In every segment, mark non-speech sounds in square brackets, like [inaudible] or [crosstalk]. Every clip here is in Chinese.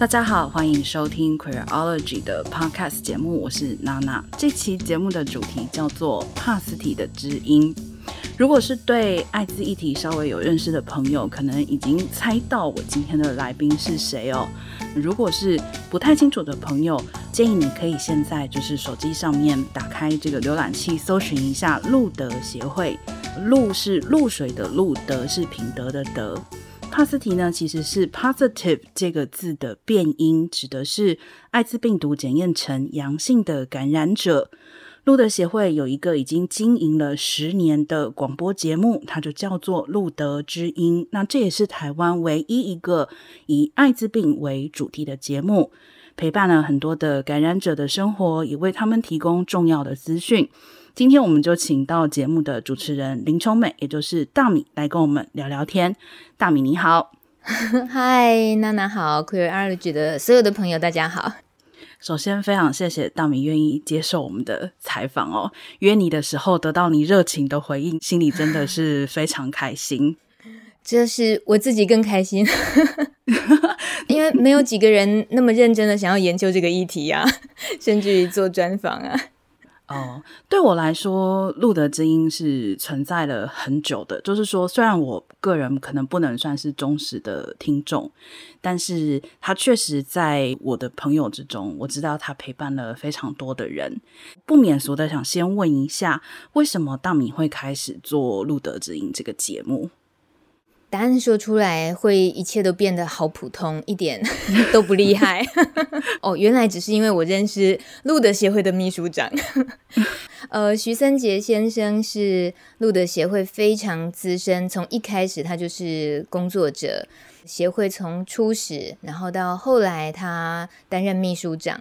大家好，欢迎收听 Queerology 的 Podcast 节目，我是娜娜。这期节目的主题叫做帕斯堤的知音。如果是对艾滋议题稍微有认识的朋友，可能已经猜到我今天的来宾是谁哦。如果是不太清楚的朋友，建议你可以现在就是手机上面打开这个浏览器，搜寻一下路德协会。路是露水的露，德是品德的德。帕斯堤呢，其实是 positive 这个字的变音，指的是艾滋病毒检验呈阳性的感染者。路德协会有一个已经经营了十年的广播节目，它就叫做路德之音。那这也是台湾唯一一个以艾滋病为主题的节目，陪伴了很多的感染者的生活，也为他们提供重要的资讯。今天我们就请到节目的主持人林琼美，也就是大米，来跟我们聊聊天。大米你好，[laughs] 嗨，娜娜好，Queerology 的所有的朋友大家好。首先，非常谢谢大米愿意接受我们的采访哦。约你的时候得到你热情的回应，心里真的是非常开心。[laughs] [laughs] 这是我自己更开心，因为没有几个人那么认真的想要研究这个议题啊，甚至于做专访啊。哦，对我来说，路德知音是存在了很久的。就是说，虽然我个人可能不能算是忠实的听众，但是他确实在我的朋友之中，我知道他陪伴了非常多的人。不免俗的想先问一下，为什么大米会开始做路德知音这个节目？答案说出来，会一切都变得好普通，一点 [laughs] 都不厉害。[laughs] 哦，原来只是因为我认识路德协会的秘书长。[laughs] 呃，徐森杰先生是路德协会非常资深，从一开始他就是工作者，协会从初始，然后到后来他担任秘书长。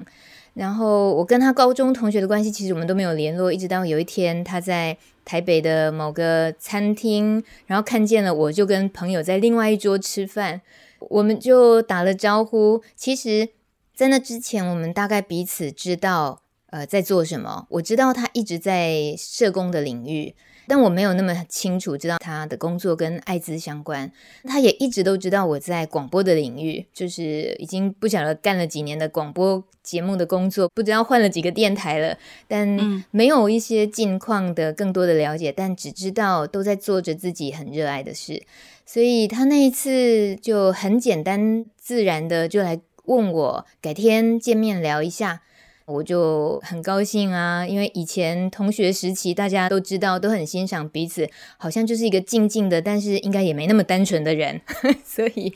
然后我跟他高中同学的关系，其实我们都没有联络，一直到有一天他在台北的某个餐厅，然后看见了我，就跟朋友在另外一桌吃饭，我们就打了招呼。其实，在那之前，我们大概彼此知道，呃，在做什么。我知道他一直在社工的领域。但我没有那么清楚知道他的工作跟艾滋相关，他也一直都知道我在广播的领域，就是已经不晓得干了几年的广播节目的工作，不知道换了几个电台了，但没有一些近况的更多的了解，但只知道都在做着自己很热爱的事，所以他那一次就很简单自然的就来问我，改天见面聊一下。我就很高兴啊，因为以前同学时期大家都知道，都很欣赏彼此，好像就是一个静静的，但是应该也没那么单纯的人，[laughs] 所以，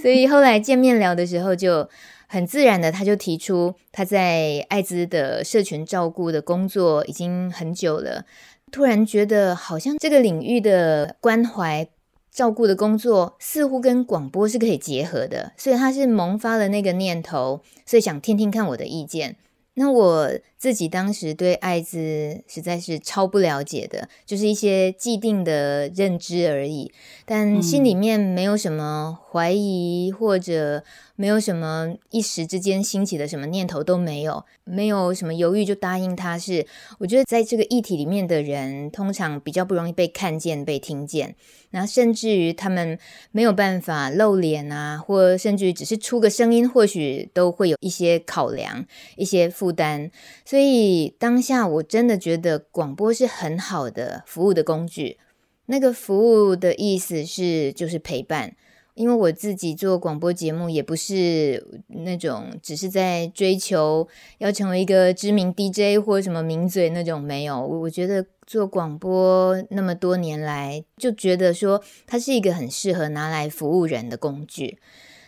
所以后来见面聊的时候，就很自然的，他就提出他在艾滋的社群照顾的工作已经很久了，突然觉得好像这个领域的关怀照顾的工作似乎跟广播是可以结合的，所以他是萌发了那个念头，所以想听听看我的意见。那我自己当时对艾滋实在是超不了解的，就是一些既定的认知而已，但心里面没有什么怀疑或者没有什么一时之间兴起的什么念头都没有，没有什么犹豫就答应他是。是我觉得在这个议题里面的人，通常比较不容易被看见、被听见。然后甚至于他们没有办法露脸啊，或甚至于只是出个声音，或许都会有一些考量、一些负担。所以当下我真的觉得广播是很好的服务的工具。那个服务的意思是就是陪伴。因为我自己做广播节目，也不是那种只是在追求要成为一个知名 DJ 或什么名嘴那种，没有。我觉得做广播那么多年来，就觉得说它是一个很适合拿来服务人的工具，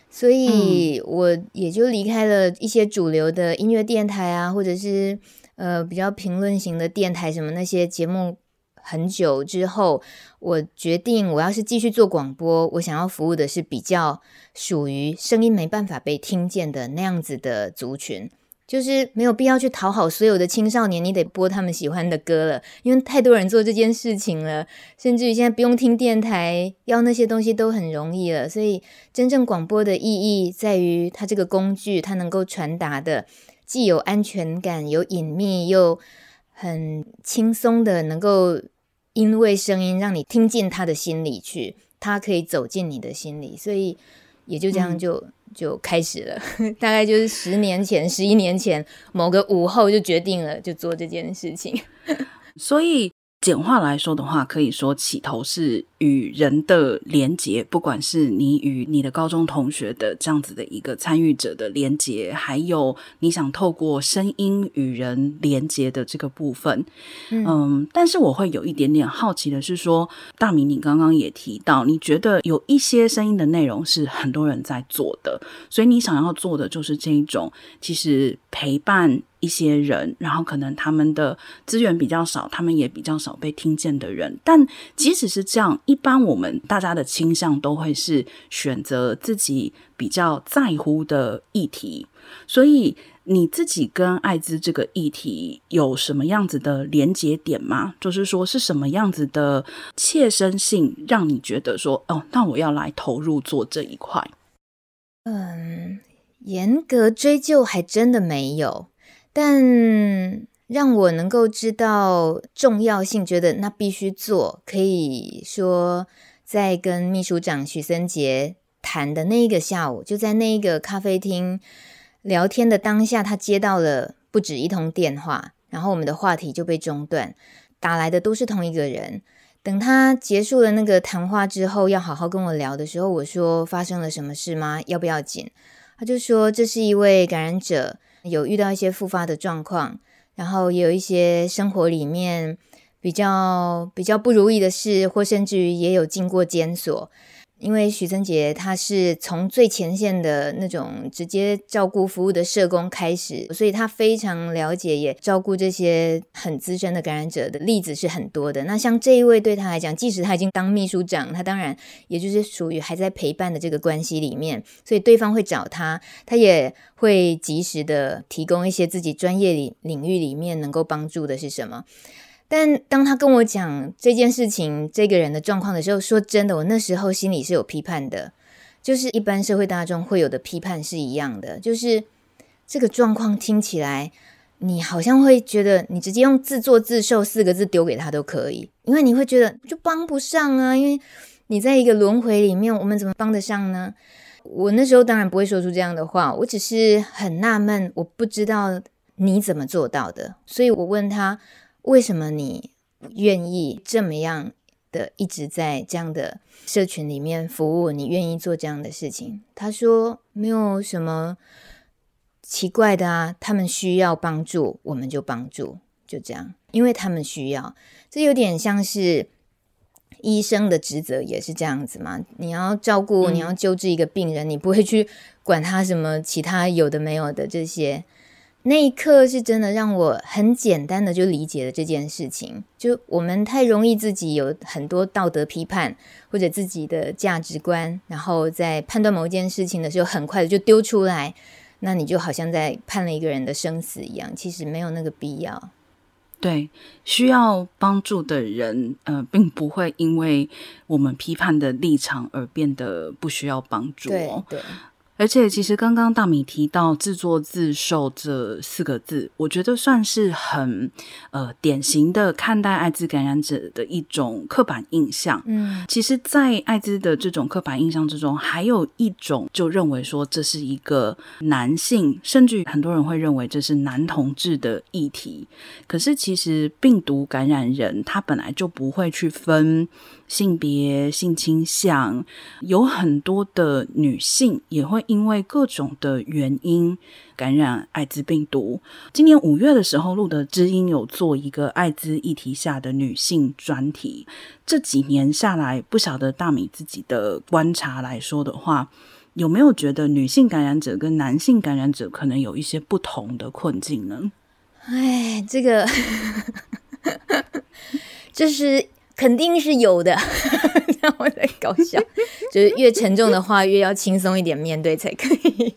所以我也就离开了一些主流的音乐电台啊，或者是呃比较评论型的电台什么那些节目。很久之后，我决定，我要是继续做广播，我想要服务的是比较属于声音没办法被听见的那样子的族群，就是没有必要去讨好所有的青少年，你得播他们喜欢的歌了，因为太多人做这件事情了，甚至于现在不用听电台，要那些东西都很容易了。所以，真正广播的意义在于它这个工具，它能够传达的既有安全感，有隐秘，又很轻松的能够。因为声音让你听进他的心里去，他可以走进你的心里，所以也就这样就就开始了，[laughs] 大概就是十年前、十一年前某个午后就决定了，就做这件事情。[laughs] 所以简化来说的话，可以说起头是。与人的连结，不管是你与你的高中同学的这样子的一个参与者的连结，还有你想透过声音与人连结的这个部分，嗯，嗯，但是我会有一点点好奇的是说，大明，你刚刚也提到，你觉得有一些声音的内容是很多人在做的，所以你想要做的就是这一种，其实陪伴一些人，然后可能他们的资源比较少，他们也比较少被听见的人，但即使是这样。一般我们大家的倾向都会是选择自己比较在乎的议题，所以你自己跟艾滋这个议题有什么样子的连结点吗？就是说是什么样子的切身性让你觉得说，哦，那我要来投入做这一块？嗯，严格追究还真的没有，但。让我能够知道重要性，觉得那必须做。可以说，在跟秘书长许森杰谈的那一个下午，就在那一个咖啡厅聊天的当下，他接到了不止一通电话，然后我们的话题就被中断。打来的都是同一个人。等他结束了那个谈话之后，要好好跟我聊的时候，我说：“发生了什么事吗？要不要紧？”他就说：“这是一位感染者，有遇到一些复发的状况。”然后也有一些生活里面比较比较不如意的事，或甚至于也有经过监所。因为许森杰他是从最前线的那种直接照顾服务的社工开始，所以他非常了解，也照顾这些很资深的感染者的例子是很多的。那像这一位对他来讲，即使他已经当秘书长，他当然也就是属于还在陪伴的这个关系里面，所以对方会找他，他也会及时的提供一些自己专业领领域里面能够帮助的是什么。但当他跟我讲这件事情、这个人的状况的时候，说真的，我那时候心里是有批判的，就是一般社会大众会有的批判是一样的，就是这个状况听起来，你好像会觉得你直接用“自作自受”四个字丢给他都可以，因为你会觉得就帮不上啊，因为你在一个轮回里面，我们怎么帮得上呢？我那时候当然不会说出这样的话，我只是很纳闷，我不知道你怎么做到的，所以我问他。为什么你愿意这么样的一直在这样的社群里面服务？你愿意做这样的事情？他说没有什么奇怪的啊，他们需要帮助，我们就帮助，就这样，因为他们需要。这有点像是医生的职责也是这样子嘛。你要照顾，你要救治一个病人，嗯，你不会去管他什么其他有的没有的这些。那一刻是真的让我很简单的就理解了这件事情。就我们太容易自己有很多道德批判或者自己的价值观，然后在判断某一件事情的时候，很快的就丢出来，那你就好像在判了一个人的生死一样。其实没有那个必要。对，需要帮助的人，呃，并不会因为我们批判的立场而变得不需要帮助哦。对。对而且，其实刚刚大米提到“自作自受”这四个字，我觉得算是很呃典型的看待艾滋感染者的一种刻板印象。嗯，其实，在艾滋的这种刻板印象之中，还有一种就认为说这是一个男性，甚至很多人会认为这是男同志的议题。可是，其实病毒感染人他本来就不会去分。性别、性倾向，有很多的女性也会因为各种的原因感染艾滋病毒。今年五月的时候，露德知音有做一个艾滋议题下的女性专题。这几年下来，不晓得大米自己的观察来说的话，有没有觉得女性感染者跟男性感染者可能有一些不同的困境呢？哎，这个，[laughs] 就是。肯定是有的，[laughs] 让我在搞笑，[laughs] 就是越沉重的话，越要轻松一点面对才可以。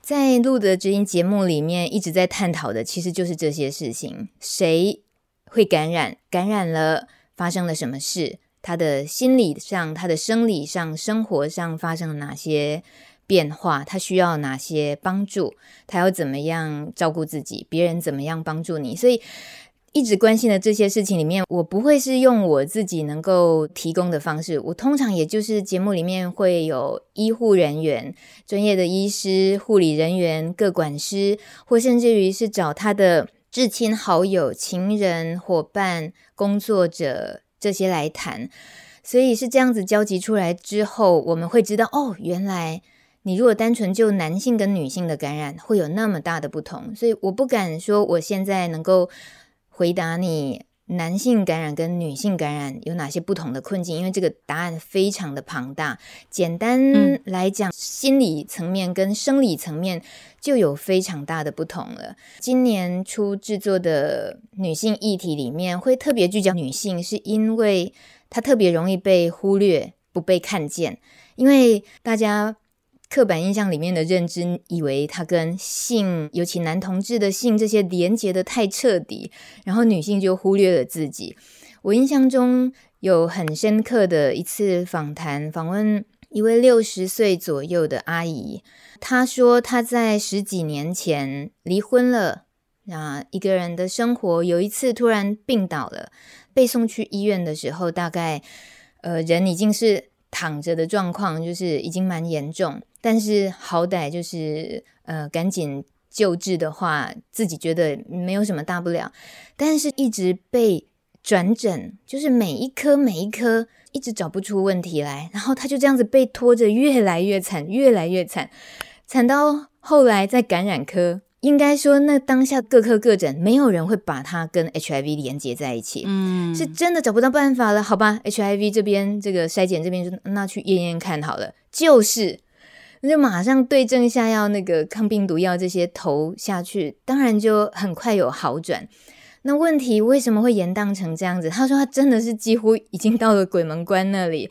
在录的这音节目里面一直在探讨的，其实就是这些事情：谁会感染？感染了发生了什么事？他的心理上、他的生理上、生活上发生了哪些变化？他需要哪些帮助？他要怎么样照顾自己？别人怎么样帮助你？所以。一直关心的这些事情里面，我不会是用我自己能够提供的方式。我通常也就是节目里面会有医护人员、专业的医师、护理人员、各管师，或甚至于是找他的至亲好友、情人、伙伴、工作者这些来谈。所以是这样子交集出来之后，我们会知道哦，原来你如果单纯就男性跟女性的感染会有那么大的不同。所以我不敢说我现在能够。回答你男性感染跟女性感染有哪些不同的困境？因为这个答案非常的庞大。简单来讲，嗯、心理层面跟生理层面就有非常大的不同了。今年初制作的女性议题里面，会特别聚焦女性，是因为她特别容易被忽略、不被看见，因为大家。刻板印象里面的认知，以为他跟性，尤其男同志的性这些连接的太彻底，然后女性就忽略了自己。我印象中有很深刻的一次访谈，访问一位六十岁左右的阿姨，她说她在十几年前离婚了，啊，一个人的生活，有一次突然病倒了，被送去医院的时候，大概呃人已经是躺着的状况，就是已经蛮严重。但是好歹就是呃，赶紧救治的话，自己觉得没有什么大不了。但是一直被转诊，就是每一科每一科一直找不出问题来，然后他就这样子被拖着越来越惨，越来越惨，惨到后来在感染科，应该说那当下各科各诊，没有人会把它跟 HIV 连接在一起，嗯，是真的找不到办法了，好吧？HIV 这边这个筛检这边说，那去验验看好了，就是。那就马上对症下药，那个抗病毒药这些投下去，当然就很快有好转。那问题为什么会延宕成这样子？他说他真的是几乎已经到了鬼门关那里。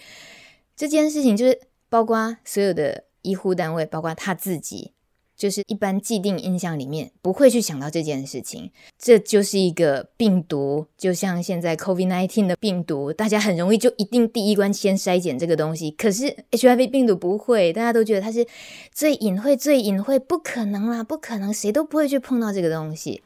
这件事情就是包括所有的医护单位，包括他自己。就是一般既定印象里面不会去想到这件事情，这就是一个病毒，就像现在 COVID-19 的病毒，大家很容易就一定第一关先筛检这个东西。可是 HIV 病毒不会，大家都觉得它是最隐晦、最隐晦，不可能啦，不可能，谁都不会去碰到这个东西。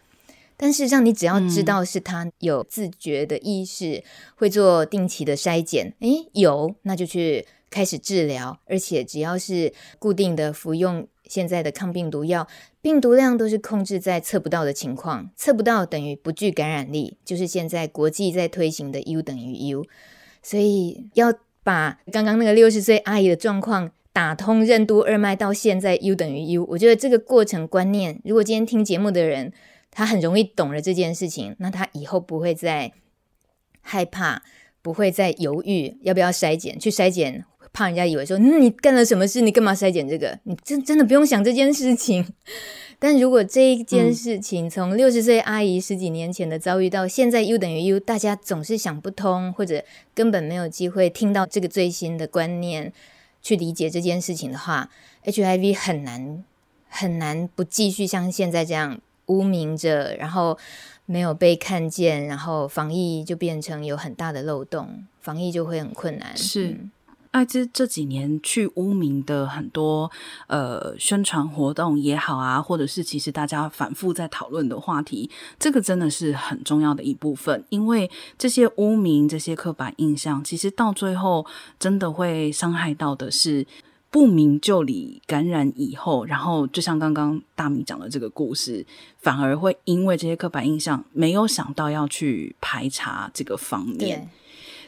但事实上，你只要知道是他有自觉的意识，会做定期的筛检，诶，有，那就去开始治疗，而且只要是固定的服用。现在的抗病毒药，病毒量都是控制在测不到的情况，测不到等于不具感染力，就是现在国际在推行的 U 等于 U。所以要把刚刚那个六十岁阿姨的状况打通任督二脉，到现在 U 等于 U，我觉得这个过程观念，如果今天听节目的人，他很容易懂了这件事情，那他以后不会再害怕，不会再犹豫要不要筛检，去筛检。怕人家以为说，嗯，你干了什么事？你干嘛筛检这个？你真真的不用想这件事情。[laughs] 但如果这一件事情从六十岁阿姨十几年前的遭遇到现在 U 等于 U，大家总是想不通，或者根本没有机会听到这个最新的观念去理解这件事情的话，HIV 很难很难不继续像现在这样污名着，然后没有被看见，然后防疫就变成有很大的漏洞，防疫就会很困难。是。嗯艾滋这几年去污名的很多呃宣传活动也好啊，或者是其实大家反复在讨论的话题，这个真的是很重要的一部分，因为这些污名、这些刻板印象，其实到最后真的会伤害到的是不明就里感染以后，然后就像刚刚大米讲的这个故事，反而会因为这些刻板印象没有想到要去排查这个方面。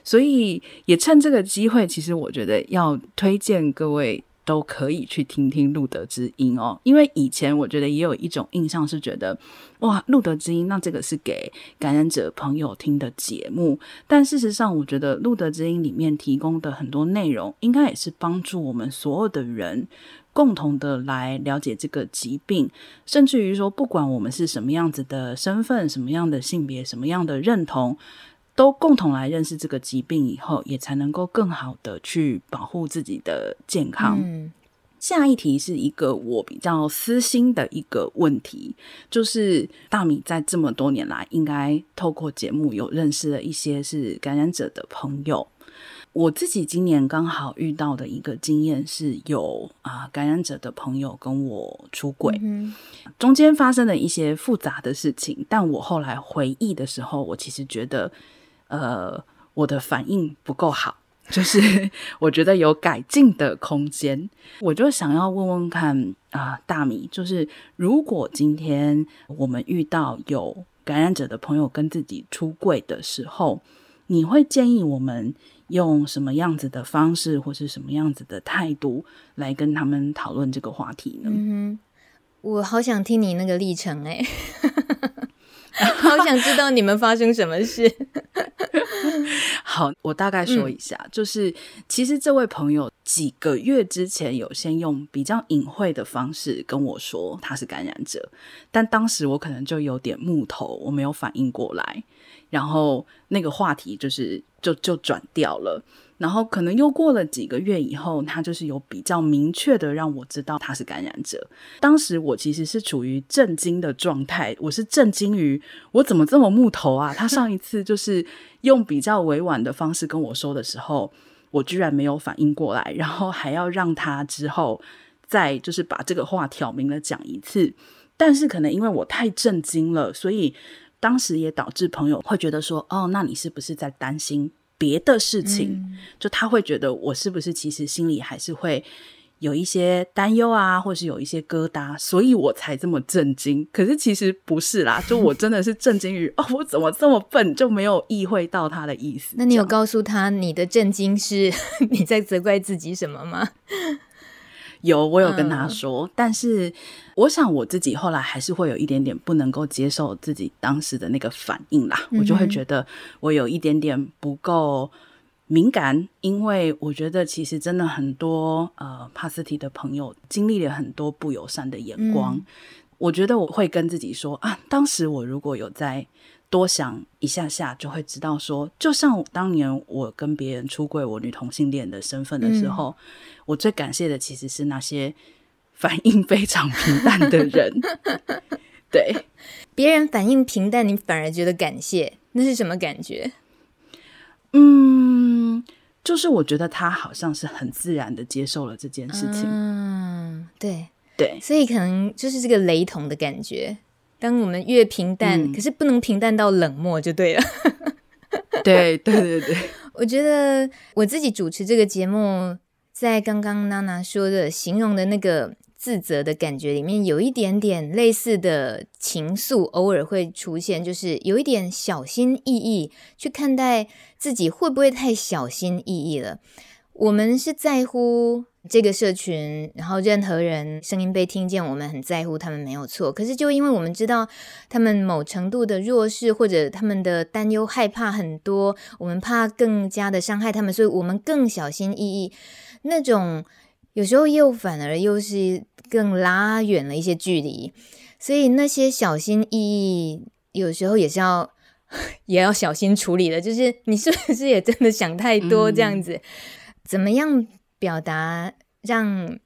所以也趁这个机会，其实我觉得要推荐各位都可以去听听路德知音哦，因为以前我觉得也有一种印象是觉得，哇，路德知音那这个是给感染者朋友听的节目，但事实上，我觉得路德知音里面提供的很多内容，应该也是帮助我们所有的人共同的来了解这个疾病，甚至于说，不管我们是什么样子的身份、什么样的性别、什么样的认同。都共同来认识这个疾病以后，也才能够更好的去保护自己的健康。嗯。下一题是一个我比较私心的一个问题，就是大米在这么多年来，应该透过节目有认识了一些是感染者的朋友。我自己今年刚好遇到的一个经验是有啊、呃、感染者的朋友跟我出轨，嗯、中间发生了一些复杂的事情，但我后来回忆的时候，我其实觉得呃我的反应不够好，就是 [laughs] 我觉得有改进的空间，我就想要问问看啊、大米，就是如果今天我们遇到有感染者的朋友跟自己出柜的时候，你会建议我们用什么样子的方式，或是什么样子的态度来跟他们讨论这个话题呢？嗯，我好想听你那个历程哎，[laughs] 好想知道你们发生什么事。[laughs] 好，我大概说一下，嗯、就是其实这位朋友几个月之前有先用比较隐晦的方式跟我说他是感染者，但当时我可能就有点木头，我没有反应过来。然后那个话题就是就就转掉了，然后可能又过了几个月以后，他就是有比较明确的让我知道他是感染者。当时我其实是处于震惊的状态，我是震惊于我怎么这么木头啊？他上一次就是用比较委婉的方式跟我说的时候，我居然没有反应过来，然后还要让他之后再就是把这个话挑明了讲一次。但是可能因为我太震惊了，所以。当时也导致朋友会觉得说：“哦，那你是不是在担心别的事情？”嗯、就他会觉得我是不是其实心里还是会有一些担忧啊，或是有一些疙瘩，所以我才这么震惊。可是其实不是啦，[laughs] 就我真的是震惊于哦，我怎么这么笨，就没有意会到他的意思。那你有告诉他你的震惊是 [laughs] 你在责怪自己什么吗？有，我有跟他说，嗯、但是我想我自己后来还是会有一点点不能够接受自己当时的那个反应啦，嗯、我就会觉得我有一点点不够敏感，因为我觉得其实真的很多呃帕斯提的朋友经历了很多不友善的眼光，嗯、我觉得我会跟自己说啊，当时我如果有在。多想一下下，就会知道说，就像当年我跟别人出柜我女同性恋的身份的时候，嗯、我最感谢的其实是那些反应非常平淡的人。[laughs] 对，别人反应平淡，你反而觉得感谢，那是什么感觉？嗯，就是我觉得他好像是很自然的接受了这件事情。嗯，对对，所以可能就是这个雷同的感觉。当我们越平淡，嗯、可是不能平淡到冷漠就对了。对对对对，[laughs] 我觉得我自己主持这个节目，在刚刚娜娜说的形容的那个自责的感觉里面，有一点点类似的情愫，偶尔会出现，就是有一点小心翼翼去看待自己，会不会太小心翼翼了？我们是在乎。这个社群，然后任何人声音被听见，我们很在乎他们没有错。可是就因为我们知道他们某程度的弱势，或者他们的担忧、害怕很多，我们怕更加的伤害他们，所以我们更小心翼翼。那种有时候又反而又是更拉远了一些距离。所以那些小心翼翼，有时候也是要 [laughs] 也要小心处理的。就是你是不是也真的想太多这样子？嗯、怎么样？表达让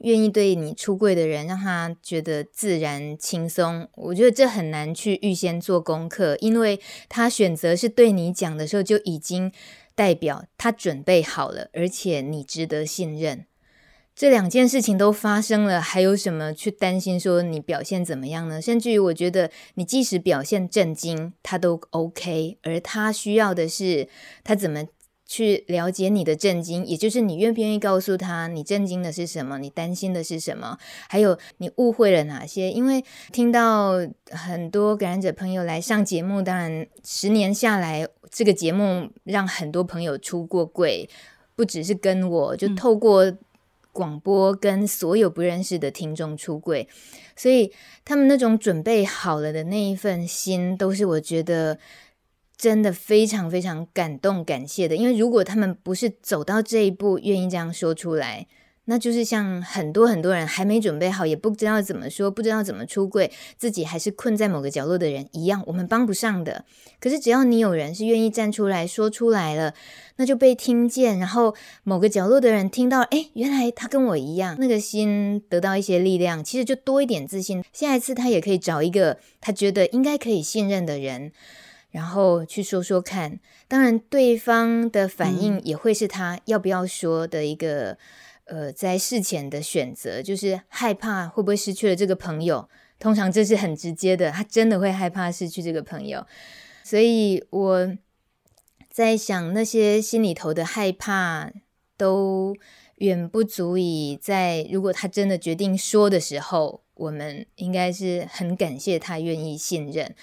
愿意对你出柜的人，让他觉得自然轻松。我觉得这很难去预先做功课，因为他选择是对你讲的时候，就已经代表他准备好了，而且你值得信任。这两件事情都发生了，还有什么去担心说你表现怎么样呢？甚至于，我觉得你即使表现震惊，他都 OK，而他需要的是他怎么。去了解你的震惊，也就是你愿不愿意告诉他你震惊的是什么，你担心的是什么，还有你误会了哪些？因为听到很多感染者朋友来上节目，当然十年下来，这个节目让很多朋友出过柜，不只是跟我，就透过广播跟所有不认识的听众出柜，所以他们那种准备好了的那一份心，都是我觉得。真的非常非常感动、感谢的，因为如果他们不是走到这一步，愿意这样说出来，那就是像很多很多人还没准备好，也不知道怎么说，不知道怎么出柜，自己还是困在某个角落的人一样，我们帮不上的。可是只要你有人是愿意站出来说出来了，那就被听见，然后某个角落的人听到，哎，原来他跟我一样，那个心得到一些力量，其实就多一点自信。下一次他也可以找一个他觉得应该可以信任的人。然后去说说看。当然，对方的反应也会是他要不要说的一个、嗯、呃，在事前的选择，就是害怕会不会失去了这个朋友。通常这是很直接的，他真的会害怕失去这个朋友。所以我在想，那些心里头的害怕都远不足以在如果他真的决定说的时候，我们应该是很感谢他愿意信任。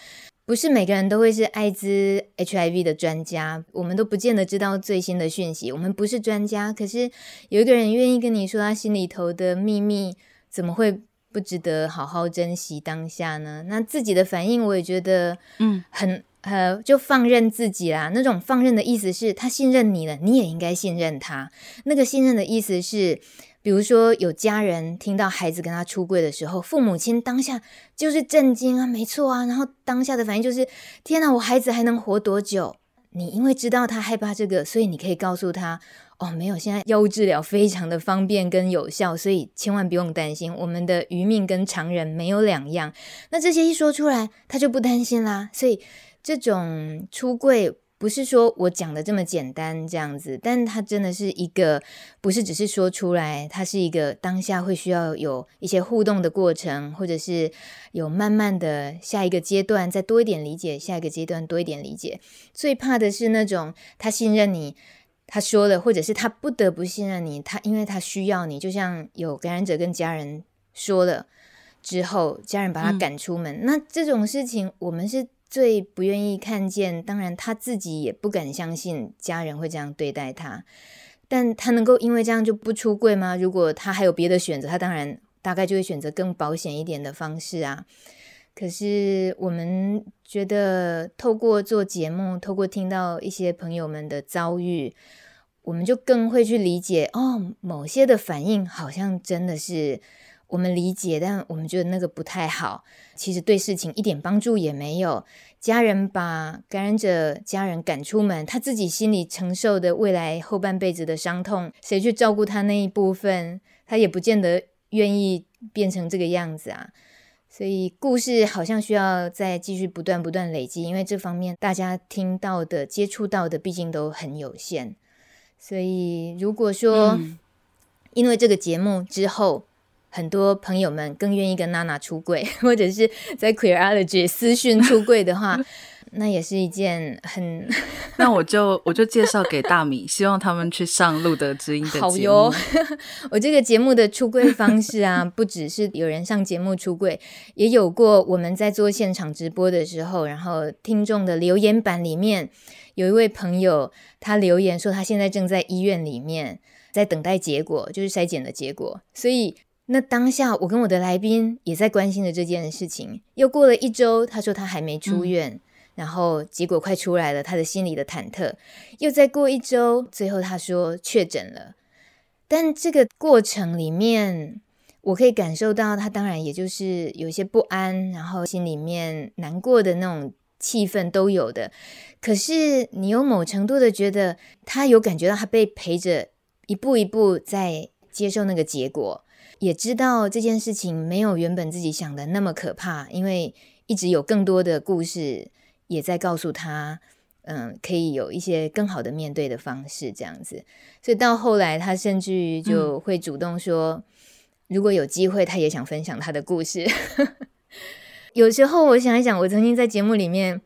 不是每个人都会是艾滋 HIV 的专家，我们都不见得知道最新的讯息。我们不是专家，可是有一个人愿意跟你说他心里头的秘密，怎么会不值得好好珍惜当下呢？那自己的反应，我也觉得，嗯，很呃，就放任自己啦。那种放任的意思是他信任你了，你也应该信任他。那个信任的意思是。比如说，有家人听到孩子跟他出柜的时候，父母亲当下就是震惊啊，没错啊，然后当下的反应就是：天哪，我孩子还能活多久？你因为知道他害怕这个，所以你可以告诉他：哦，没有，现在药物治疗非常的方便跟有效，所以千万不用担心，我们的余命跟常人没有两样。那这些一说出来，他就不担心啦。所以这种出柜。不是说我讲的这么简单这样子，但它真的是一个，不是只是说出来，它是一个当下会需要有一些互动的过程，或者是有慢慢的下一个阶段再多一点理解，下一个阶段多一点理解。最怕的是那种他信任你，他说了，或者是他不得不信任你，他因为他需要你，就像有感染者跟家人说了之后，家人把他赶出门，嗯、那这种事情我们是。最不愿意看见，当然他自己也不敢相信家人会这样对待他，但他能够因为这样就不出柜吗？如果他还有别的选择，他当然大概就会选择更保险一点的方式啊。可是我们觉得，透过做节目，透过听到一些朋友们的遭遇，我们就更会去理解哦，某些的反应好像真的是。我们理解，但我们觉得那个不太好。其实对事情一点帮助也没有。家人把感染者家人赶出门，他自己心里承受的未来后半辈子的伤痛，谁去照顾他那一部分？他也不见得愿意变成这个样子啊。所以故事好像需要再继续不断不断累积，因为这方面大家听到的、接触到的，毕竟都很有限。所以如果说，嗯、因为这个节目之后，很多朋友们更愿意跟娜娜出柜，[laughs] 或者是在 Queerology 私讯出柜的话，[laughs] 那也是一件很 [laughs]…… 那我就我就介绍给大米，希望他们去上路德知音的节目。好哟，我这个节目的出柜方式啊，不只是有人上节目出柜，也有过我们在做现场直播的时候，然后听众的留言板里面有一位朋友，他留言说他现在正在医院里面，在等待结果，就是筛检的结果，所以。那当下，我跟我的来宾也在关心着这件事情。又过了一周，他说他还没出院，嗯、然后结果快出来了，他的心里的忐忑。又再过一周，最后他说确诊了。但这个过程里面，我可以感受到他当然也就是有一些不安，然后心里面难过的那种气氛都有的。可是你有某程度的觉得，他有感觉到他被陪着一步一步在接受那个结果。也知道这件事情没有原本自己想的那么可怕，因为一直有更多的故事也在告诉他，嗯，可以有一些更好的面对的方式，这样子。所以到后来，他甚至于就会主动说，嗯，如果有机会，他也想分享他的故事。[laughs] 有时候我想一想，我曾经在节目里面。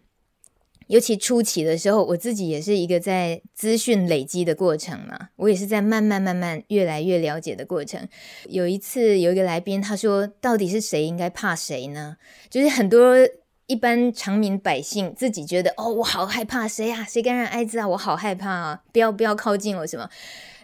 尤其初期的时候，我自己也是一个在资讯累积的过程嘛，我也是在慢慢慢慢越来越了解的过程。有一次有一个来宾他说：“到底是谁应该怕谁呢？”就是很多一般常民百姓自己觉得：“哦，我好害怕谁啊？谁感染艾滋啊？我好害怕啊！不要不要靠近我什么？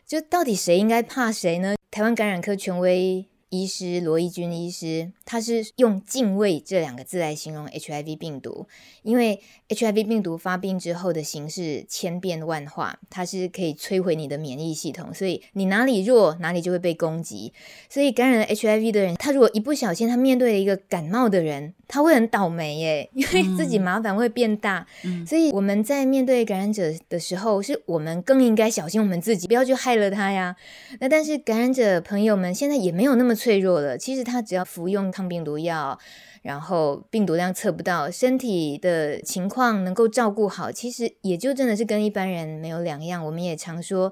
就到底谁应该怕谁呢？”台湾感染科权威。医师罗一钧医师，他是用敬畏这两个字来形容 HIV 病毒，因为 HIV 病毒发病之后的形式千变万化，它是可以摧毁你的免疫系统，所以你哪里弱，哪里就会被攻击。所以感染了 HIV 的人，他如果一不小心，他面对了一个感冒的人，他会很倒霉耶，因为自己麻烦会变大。嗯、所以我们在面对感染者的时候，是我们更应该小心我们自己，不要去害了他呀。那但是感染者朋友们现在也没有那么脆弱了。其实他只要服用抗病毒药，然后病毒量测不到，身体的情况能够照顾好，其实也就真的是跟一般人没有两样。我们也常说，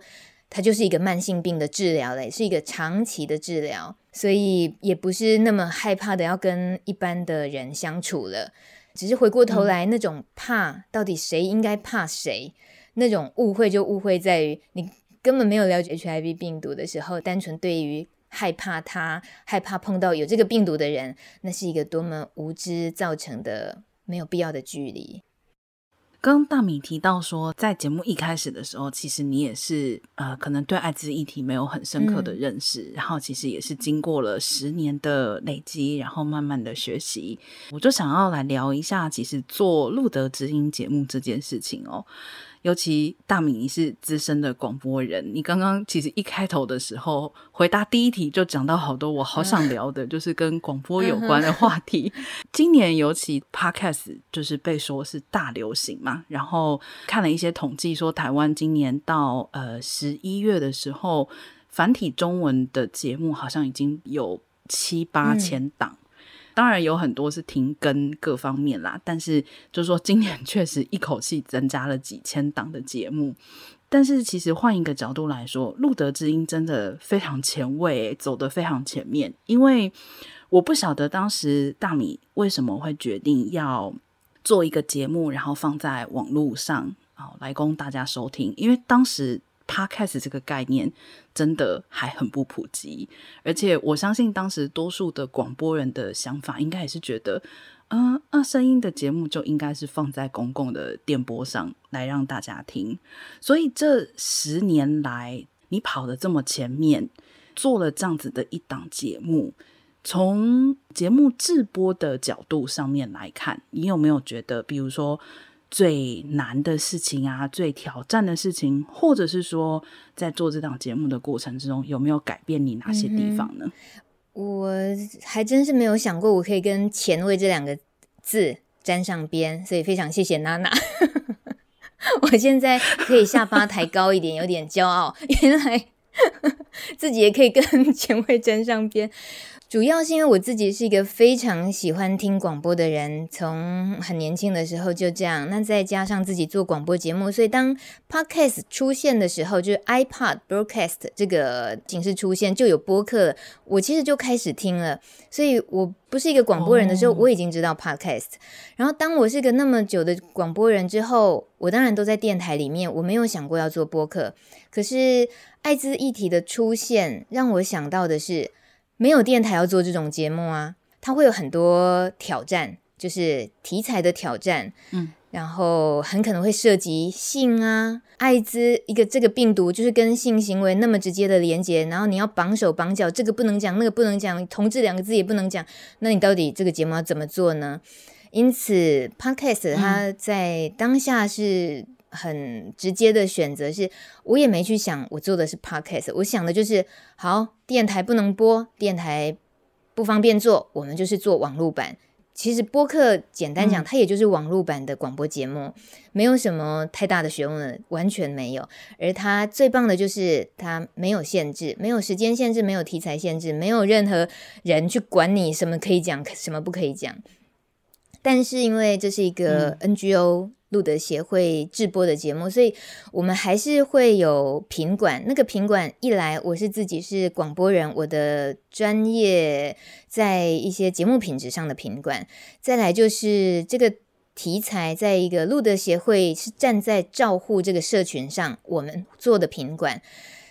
它就是一个慢性病的治疗嘞，是一个长期的治疗，所以也不是那么害怕的要跟一般的人相处了。只是回过头来，那种怕，到底谁应该怕谁？那种误会就误会在于你根本没有了解 HIV 病毒的时候，单纯对于害怕他，害怕碰到有这个病毒的人，那是一个多么无知造成的没有必要的距离。刚大米提到说，在节目一开始的时候，其实你也是呃，可能对艾滋议题没有很深刻的认识，嗯、然后其实也是经过了十年的累积，然后慢慢的学习。我就想要来聊一下，其实做路德知音节目这件事情哦。尤其大米，你是资深的广播人，你刚刚其实一开头的时候回答第一题就讲到好多我好想聊的，就是跟广播有关的话题。今年尤其 Podcast 就是被说是大流行嘛，然后看了一些统计说，台湾今年到呃十一月的时候，繁体中文的节目好像已经有七八千档。嗯当然有很多是停更各方面啦，但是就是说今年确实一口气增加了几千档的节目。[laughs] 但是其实换一个角度来说，路德之音真的非常前卫，走得非常前面。因为我不晓得当时大米为什么会决定要做一个节目，然后放在网络上啊来供大家收听，因为当时。Podcast 这个概念真的还很不普及，而且我相信当时多数的广播人的想法，应该也是觉得，嗯，那声音的节目就应该是放在公共的电波上来让大家听。所以这十年来，你跑得这么前面，做了这样子的一档节目，从节目制播的角度上面来看，你有没有觉得，比如说，最难的事情啊，最挑战的事情，或者是说，在做这档节目的过程之中，有没有改变你哪些地方呢？嗯、我还真是没有想过，我可以跟前卫这两个字沾上边，所以非常谢谢娜娜。[laughs] 我现在可以下巴抬高一点，有点骄傲，原来 [laughs] 自己也可以跟前卫沾上边。主要是因为我自己是一个非常喜欢听广播的人，从很年轻的时候就这样。那再加上自己做广播节目，所以当 Podcast 出现的时候，就是 iPod Broadcast 这个形式出现，就有播客，我其实就开始听了。所以我不是一个广播人的时候，我已经知道 Podcast。然后当我是个那么久的广播人之后，我当然都在电台里面，我没有想过要做播客。可是艾滋议题的出现，让我想到的是。没有电台要做这种节目啊，它会有很多挑战，就是题材的挑战，嗯，然后很可能会涉及性啊、艾滋一个这个病毒，就是跟性行为那么直接的连接，然后你要绑手绑脚，这个不能讲，那个不能讲，同志两个字也不能讲，那你到底这个节目要怎么做呢？因此，Podcast 它在当下是。很直接的选择是，我也没去想我做的是 podcast，我想的就是好，电台不能播，电台不方便做，我们就是做网络版。其实播客简单讲，它也就是网络版的广播节目，没有什么太大的学问，完全没有。而它最棒的就是它没有限制，没有时间限制，没有题材限制，没有任何人去管你什么可以讲，什么不可以讲。但是因为这是一个 NGO。路德协会制播的节目，所以我们还是会有品管。那个品管一来，我是自己是广播人，我的专业在一些节目品质上的品管；再来就是这个题材，在一个路德协会是站在照护这个社群上，我们做的品管。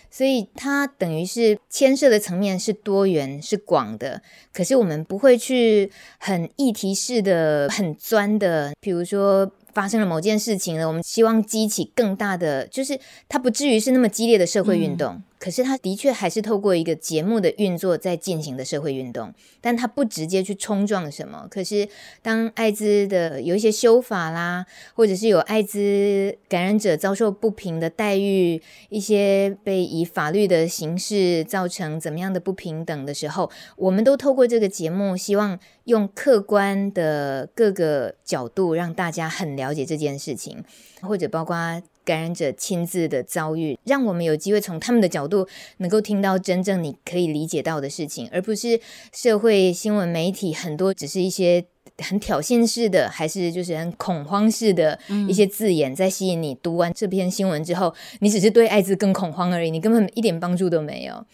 所以它等于是牵涉的层面是多元、是广的。可是我们不会去很议题式的、很钻的，比如说。发生了某件事情了，我们希望激起更大的，就是它不至于是那么激烈的社会运动。嗯可是他的确还是透过一个节目的运作在进行的社会运动，但他不直接去冲撞什么。可是当艾滋的有一些修法啦，或者是有艾滋感染者遭受不平的待遇，一些被以法律的形式造成怎么样的不平等的时候，我们都透过这个节目，希望用客观的各个角度让大家很了解这件事情，或者包括感染者亲自的遭遇，让我们有机会从他们的角度能够听到真正你可以理解到的事情，而不是社会新闻媒体很多只是一些很挑衅式的，还是就是很恐慌式的一些字眼在吸引你。读完这篇新闻之后，你只是对艾滋更恐慌而已，你根本一点帮助都没有。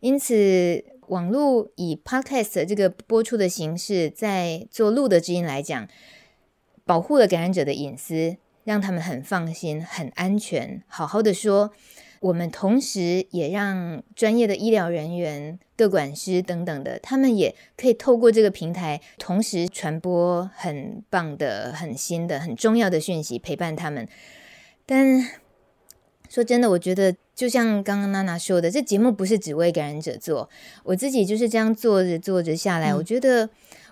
因此，网络以 podcast 这个播出的形式，在做路的知音来讲，保护了感染者的隐私，让他们很放心、很安全，好好的说。我们同时也让专业的医疗人员、各管师等等的，他们也可以透过这个平台，同时传播很棒的、很新的、很重要的讯息，陪伴他们。但说真的，我觉得就像刚刚娜娜说的，这节目不是只为感染者做。我自己就是这样做着做着下来，嗯、我觉得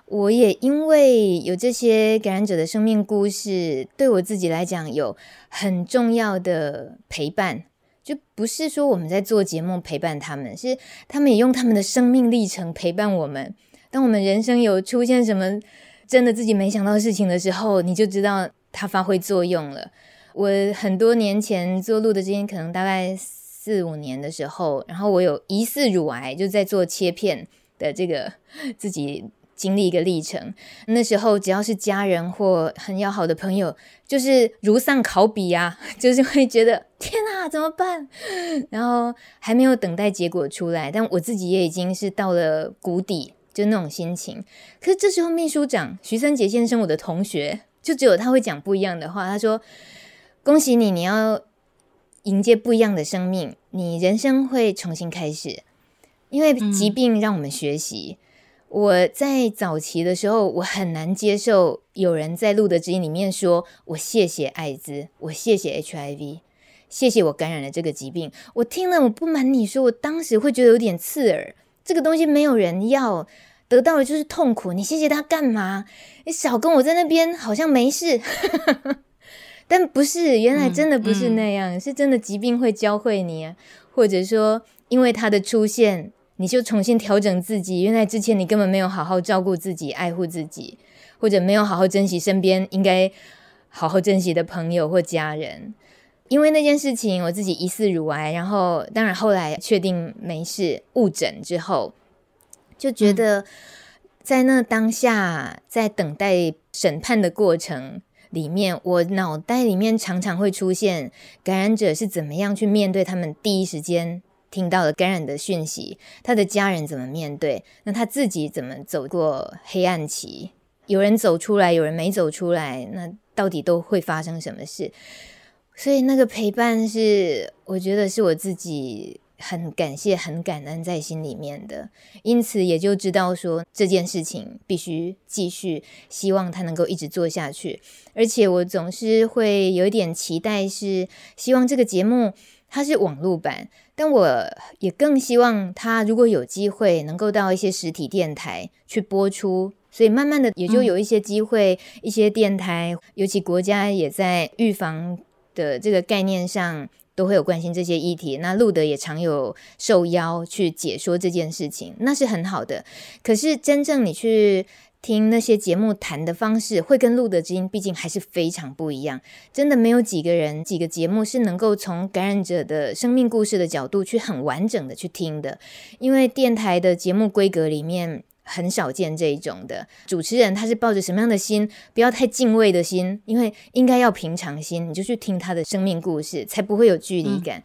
我也因为有这些感染者的生命故事，对我自己来讲有很重要的陪伴。就不是说我们在做节目陪伴他们，是他们也用他们的生命历程陪伴我们。当我们人生有出现什么真的自己没想到的事情的时候，你就知道它发挥作用了。我很多年前做露德知音，可能大概四五年的时候，然后我有疑似乳癌，就在做切片的这个自己经历一个历程。那时候只要是家人或很要好的朋友，就是如丧考妣啊，[laughs] 就是会觉得天哪，怎么办？[laughs] 然后还没有等待结果出来，但我自己也已经是到了谷底，就那种心情。可是这时候秘书长徐森杰先生，我的同学，就只有他会讲不一样的话，他说。恭喜你，你要迎接不一样的生命，你人生会重新开始。因为疾病让我们学习。嗯、我在早期的时候，我很难接受有人在路德之音里面说：“我谢谢艾滋，我谢谢 HIV，谢谢我感染了这个疾病。”我听了，我不瞒你说，我当时会觉得有点刺耳。这个东西没有人要，得到的就是痛苦。你谢谢他干嘛？你少跟我在那边，好像没事。[laughs] 但不是，原来真的不是那样，嗯嗯、是真的疾病会教会你，啊，或者说因为它的出现，你就重新调整自己。原来之前你根本没有好好照顾自己、爱护自己，或者没有好好珍惜身边应该好好珍惜的朋友或家人。因为那件事情，我自己疑似乳癌，然后当然后来确定没事，误诊之后，就觉得在那当下，在等待审判的过程。里面，我脑袋里面常常会出现感染者是怎么样去面对他们第一时间听到的感染的讯息，他的家人怎么面对，那他自己怎么走过黑暗期？有人走出来，有人没走出来，那到底都会发生什么事？所以那个陪伴是，我觉得是我自己。很感谢、很感恩在心里面的，因此也就知道说这件事情必须继续，希望他能够一直做下去。而且我总是会有一点期待，是希望这个节目它是网络版，但我也更希望他如果有机会能够到一些实体电台去播出。所以慢慢的也就有一些机会，嗯、一些电台，尤其国家也在预防的这个概念上。都会有关心这些议题，那路德也常有受邀去解说这件事情，那是很好的。可是真正你去听那些节目谈的方式，会跟露德知音毕竟还是非常不一样。真的没有几个人、几个节目是能够从感染者的生命故事的角度去很完整的去听的，因为电台的节目规格里面。很少见这一种的主持人，他是抱着什么样的心？不要太敬畏的心，因为应该要平常心，你就去听他的生命故事，才不会有距离感。嗯、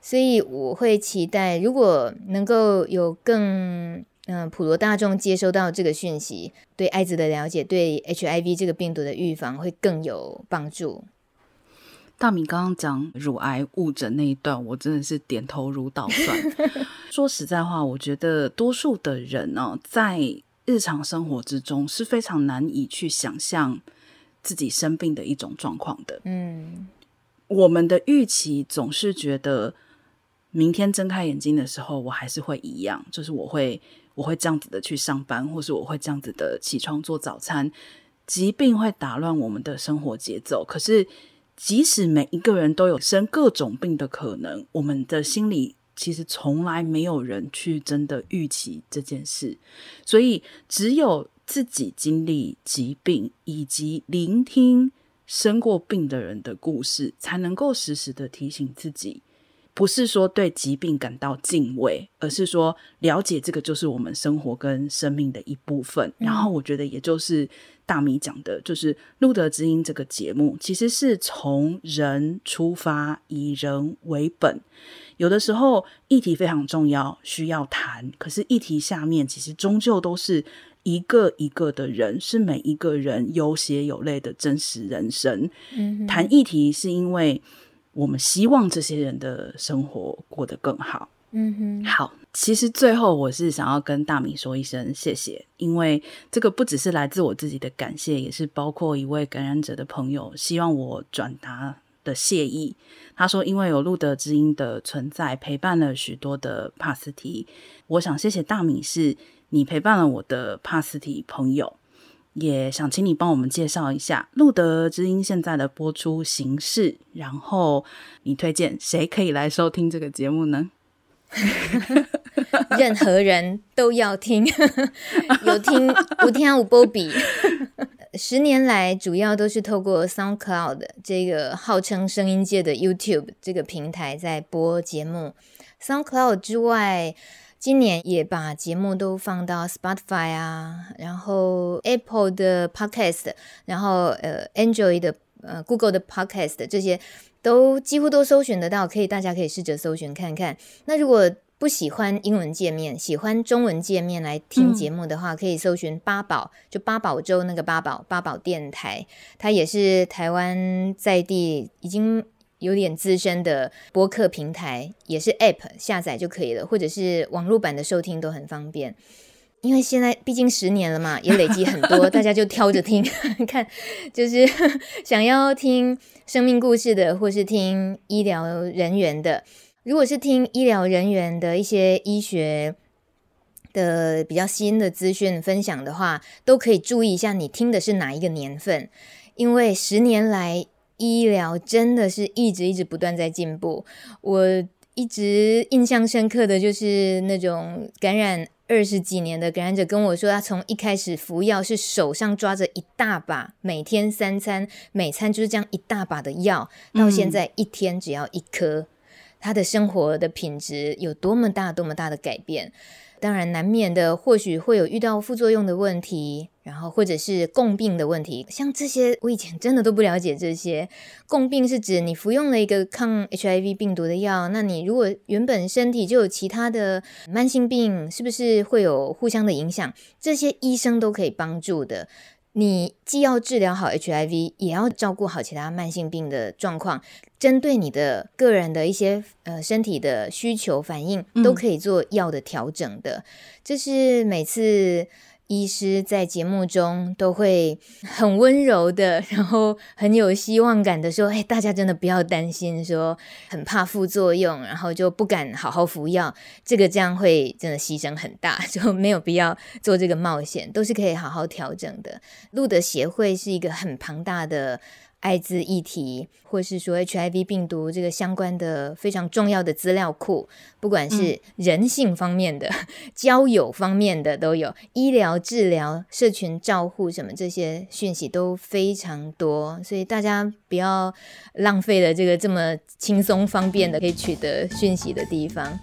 所以我会期待，如果能够有更嗯、呃、普罗大众接收到这个讯息，对艾滋的了解，对 HIV 这个病毒的预防会更有帮助。大明刚刚讲乳癌误诊那一段，我真的是点头如捣蒜。[laughs] 说实在话，我觉得多数的人呢、哦，在日常生活之中是非常难以去想象自己生病的一种状况的。嗯，我们的预期总是觉得，明天睁开眼睛的时候，我还是会一样，就是我会我会这样子的去上班，或是我会这样子的起床做早餐。疾病会打乱我们的生活节奏，可是。即使每一个人都有生各种病的可能，我们的心里其实从来没有人去真的预期这件事，所以只有自己经历疾病，以及聆听生过病的人的故事，才能够时时的提醒自己，不是说对疾病感到敬畏，而是说了解这个就是我们生活跟生命的一部分。嗯、然后我觉得，也就是大米讲的，就是《路德之音》这个节目，其实是从人出发，以人为本。有的时候议题非常重要，需要谈，可是议题下面其实终究都是一个一个的人，是每一个人有血有泪的真实人生。嗯，谈议题是因为我们希望这些人的生活过得更好。嗯哼，好，其实最后我是想要跟大米说一声谢谢，因为这个不只是来自我自己的感谢，也是包括一位感染者的朋友希望我转达的谢意，他说：“因为有路德之音的存在，陪伴了许多的帕斯提。我想谢谢大米，是你陪伴了我的帕斯提朋友。也想请你帮我们介绍一下路德之音现在的播出形式，然后你推荐谁可以来收听这个节目呢？[laughs] 任何人都要听，[laughs] 有听不听无波比。”十年来，主要都是透过 SoundCloud 这个号称声音界的 YouTube 这个平台在播节目。SoundCloud 之外，今年也把节目都放到 Spotify 啊，然后 Apple 的 Podcast，然后呃 Android 的呃 Google 的 Podcast 这些都几乎都搜寻得到，可以大家可以试着搜寻看看。那如果不喜欢英文界面，喜欢中文界面来听节目的话，嗯、可以搜寻八宝，就八宝粥那个八宝八宝电台，它也是台湾在地已经有点资深的播客平台，也是 App 下载就可以了，或者是网络版的收听都很方便。因为现在毕竟十年了嘛，也累积很多，大家就挑着听，[laughs] 看就是 [laughs] 想要听生命故事的，或是听医疗人员的。如果是听医疗人员的一些医学的比较新的资讯分享的话，都可以注意一下你听的是哪一个年份，因为十年来医疗真的是一直一直不断在进步。我一直印象深刻的就是那种感染二十几年的感染者跟我说，他从一开始服药是手上抓着一大把，每天三餐每餐就是这样一大把的药，到现在一天只要一颗。他的生活的品质有多么大，多么大的改变？当然，难免的，或许会有遇到副作用的问题，然后或者是共病的问题。像这些，我以前真的都不了解。这些共病是指你服用了一个抗 HIV 病毒的药，那你如果原本身体就有其他的慢性病，是不是会有互相的影响？这些医生都可以帮助的。你既要治疗好 HIV，也要照顾好其他慢性病的状况，针对你的个人的一些呃身体的需求反应，都可以做药的调整的。这是每次。医师在节目中都会 [laughs] 很温柔的，然后很有希望感的说：“哎，大家真的不要担心，说很怕副作用，然后就不敢好好服药。这个这样会真的牺牲很大，[laughs] 就没有必要做这个冒险，都是可以好好调整的。”路德协会是一个很庞大的。艾滋议题，或是说 HIV 病毒这个相关的非常重要的资料库，不管是人性方面的、嗯、[laughs] 交友方面的都有，医疗、治疗、社群照护什么这些讯息都非常多，所以大家不要浪费了这个这么轻松方便的可以取得讯息的地方。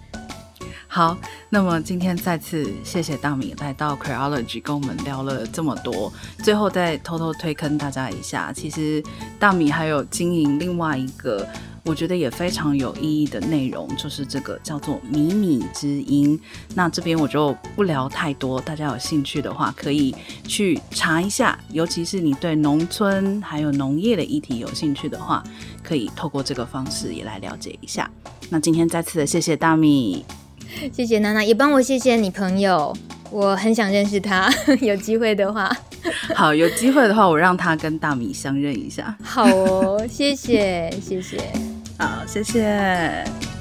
好，那么今天再次谢谢大米来到 c r e o l o g y 跟我们聊了这么多。最后再偷偷推坑大家一下，其实大米还有经营另外一个我觉得也非常有意义的内容，就是这个叫做米米之音。那这边我就不聊太多，大家有兴趣的话可以去查一下，尤其是你对农村还有农业的议题有兴趣的话，可以透过这个方式也来了解一下。那今天再次的谢谢大米。[laughs] 谢谢娜娜，也帮我谢谢你朋友，我很想认识他，[laughs] 有机会的话，[laughs] 好，有机会的话，我让他跟大米相认一下。好哦，谢谢，谢谢，好，谢谢。